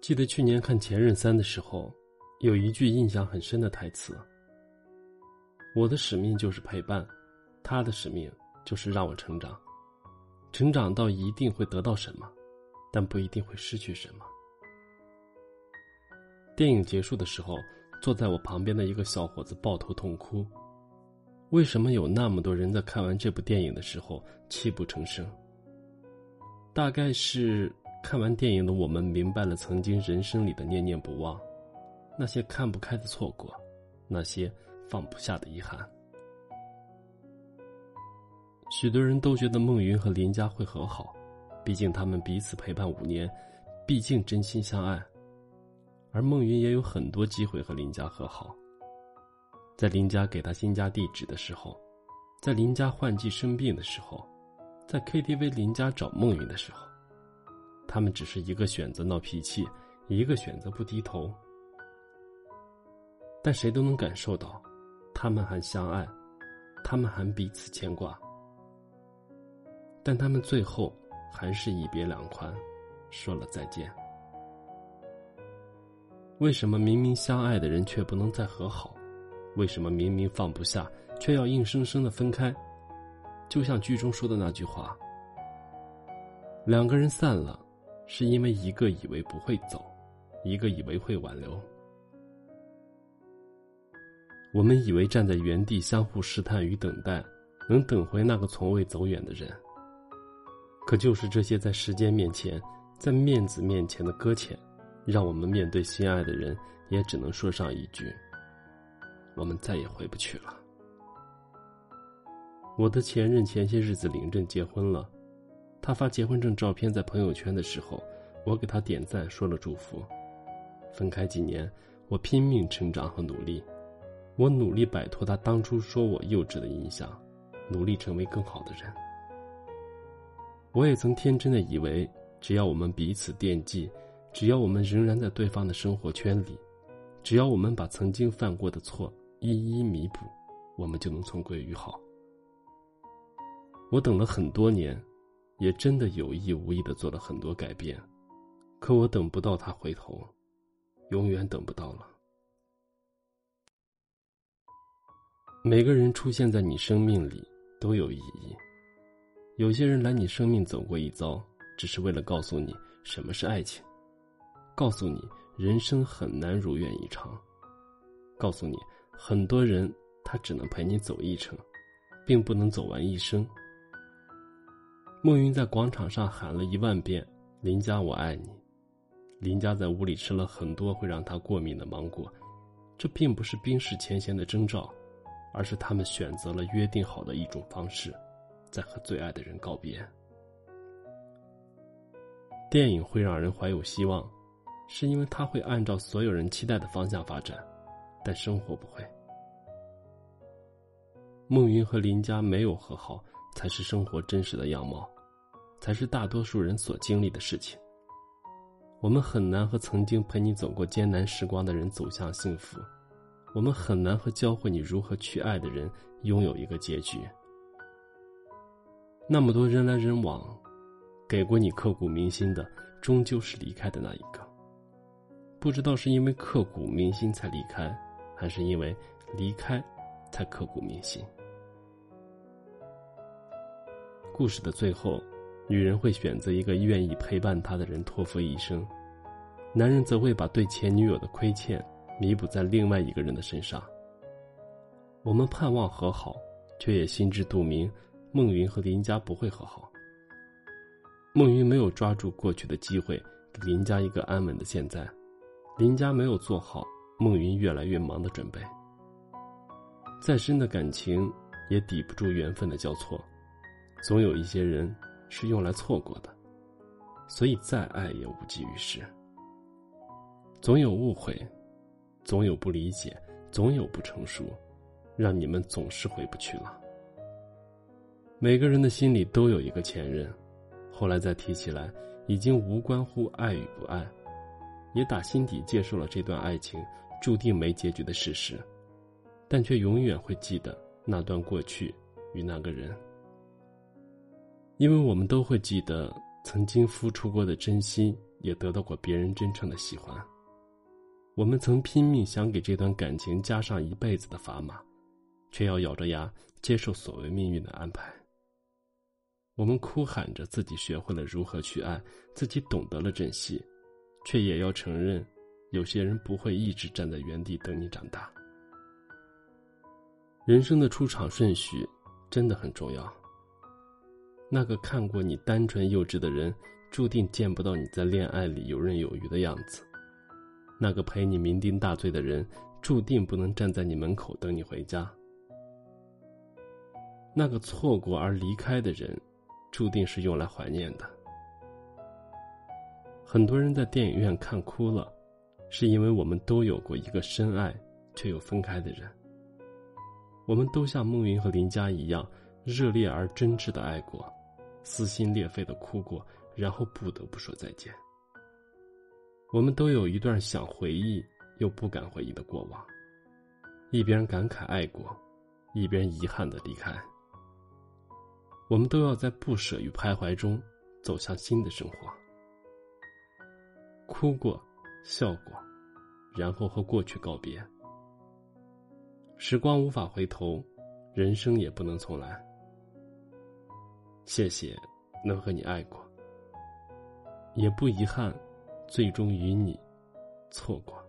记得去年看《前任三》的时候，有一句印象很深的台词：“我的使命就是陪伴，他的使命就是让我成长。成长到一定会得到什么，但不一定会失去什么。”电影结束的时候，坐在我旁边的一个小伙子抱头痛哭。为什么有那么多人在看完这部电影的时候泣不成声？大概是。看完电影的我们明白了曾经人生里的念念不忘，那些看不开的错过，那些放不下的遗憾。许多人都觉得孟云和林佳会和好，毕竟他们彼此陪伴五年，毕竟真心相爱。而孟云也有很多机会和林佳和好，在林佳给他新家地址的时候，在林佳换季生病的时候，在 KTV 林佳找孟云的时候。他们只是一个选择闹脾气，一个选择不低头，但谁都能感受到，他们还相爱，他们还彼此牵挂。但他们最后还是一别两宽，说了再见。为什么明明相爱的人却不能再和好？为什么明明放不下，却要硬生生的分开？就像剧中说的那句话：“两个人散了。”是因为一个以为不会走，一个以为会挽留。我们以为站在原地相互试探与等待，能等回那个从未走远的人。可就是这些在时间面前，在面子面前的搁浅，让我们面对心爱的人，也只能说上一句：我们再也回不去了。我的前任前些日子领证结婚了。他发结婚证照片在朋友圈的时候，我给他点赞，说了祝福。分开几年，我拼命成长和努力，我努力摆脱他当初说我幼稚的印象，努力成为更好的人。我也曾天真的以为，只要我们彼此惦记，只要我们仍然在对方的生活圈里，只要我们把曾经犯过的错一一弥补，我们就能重归于好。我等了很多年。也真的有意无意的做了很多改变，可我等不到他回头，永远等不到了。每个人出现在你生命里都有意义，有些人来你生命走过一遭，只是为了告诉你什么是爱情，告诉你人生很难如愿以偿，告诉你很多人他只能陪你走一程，并不能走完一生。孟云在广场上喊了一万遍：“林佳，我爱你。”林佳在屋里吃了很多会让他过敏的芒果，这并不是冰释前嫌的征兆，而是他们选择了约定好的一种方式，在和最爱的人告别。电影会让人怀有希望，是因为它会按照所有人期待的方向发展，但生活不会。孟云和林佳没有和好，才是生活真实的样貌。才是大多数人所经历的事情。我们很难和曾经陪你走过艰难时光的人走向幸福，我们很难和教会你如何去爱的人拥有一个结局。那么多人来人往，给过你刻骨铭心的，终究是离开的那一个。不知道是因为刻骨铭心才离开，还是因为离开才刻骨铭心。故事的最后。女人会选择一个愿意陪伴她的人托付一生，男人则会把对前女友的亏欠弥补在另外一个人的身上。我们盼望和好，却也心知肚明，孟云和林家不会和好。孟云没有抓住过去的机会，给林家一个安稳的现在；林家没有做好孟云越来越忙的准备。再深的感情，也抵不住缘分的交错，总有一些人。是用来错过的，所以再爱也无济于事。总有误会，总有不理解，总有不成熟，让你们总是回不去了。每个人的心里都有一个前任，后来再提起来，已经无关乎爱与不爱，也打心底接受了这段爱情注定没结局的事实，但却永远会记得那段过去与那个人。因为我们都会记得曾经付出过的真心也得到过别人真诚的喜欢。我们曾拼命想给这段感情加上一辈子的砝码，却要咬着牙接受所谓命运的安排。我们哭喊着自己学会了如何去爱，自己懂得了珍惜，却也要承认，有些人不会一直站在原地等你长大。人生的出场顺序真的很重要。那个看过你单纯幼稚的人，注定见不到你在恋爱里游刃有余的样子。那个陪你酩酊大醉的人，注定不能站在你门口等你回家。那个错过而离开的人，注定是用来怀念的。很多人在电影院看哭了，是因为我们都有过一个深爱却又分开的人。我们都像孟云和林佳一样，热烈而真挚的爱过，撕心裂肺的哭过，然后不得不说再见。我们都有一段想回忆又不敢回忆的过往，一边感慨爱过，一边遗憾的离开。我们都要在不舍与徘徊中走向新的生活，哭过，笑过，然后和过去告别。时光无法回头，人生也不能重来。谢谢能和你爱过，也不遗憾。最终与你错过。